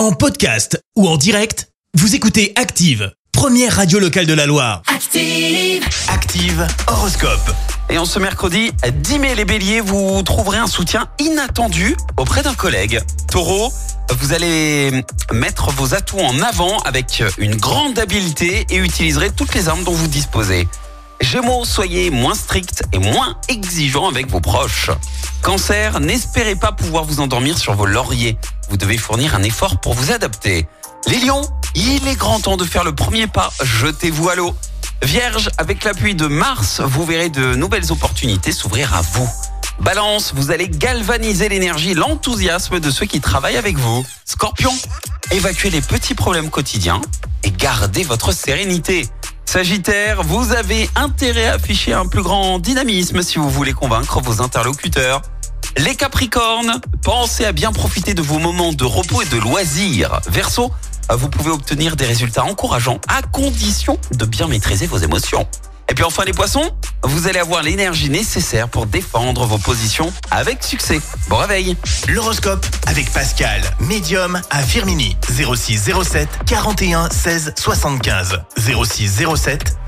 En podcast ou en direct, vous écoutez Active, première radio locale de la Loire. Active. Active Horoscope. Et en ce mercredi 10 mai, les béliers, vous trouverez un soutien inattendu auprès d'un collègue. Taureau, vous allez mettre vos atouts en avant avec une grande habileté et utiliserez toutes les armes dont vous disposez. Gémeaux, soyez moins strict et moins exigeant avec vos proches. Cancer, n'espérez pas pouvoir vous endormir sur vos lauriers. Vous devez fournir un effort pour vous adapter. Les lions, il est grand temps de faire le premier pas. Jetez-vous à l'eau. Vierge, avec l'appui de Mars, vous verrez de nouvelles opportunités s'ouvrir à vous. Balance, vous allez galvaniser l'énergie l'enthousiasme de ceux qui travaillent avec vous. Scorpion, évacuez les petits problèmes quotidiens et gardez votre sérénité. Sagittaire, vous avez intérêt à afficher un plus grand dynamisme si vous voulez convaincre vos interlocuteurs. Les Capricornes, pensez à bien profiter de vos moments de repos et de loisirs. Verseau, vous pouvez obtenir des résultats encourageants à condition de bien maîtriser vos émotions. Et puis enfin les poissons, vous allez avoir l'énergie nécessaire pour défendre vos positions avec succès. Bon réveil L'horoscope avec Pascal, médium à Firmini. 06 07 41 16 75. 06 07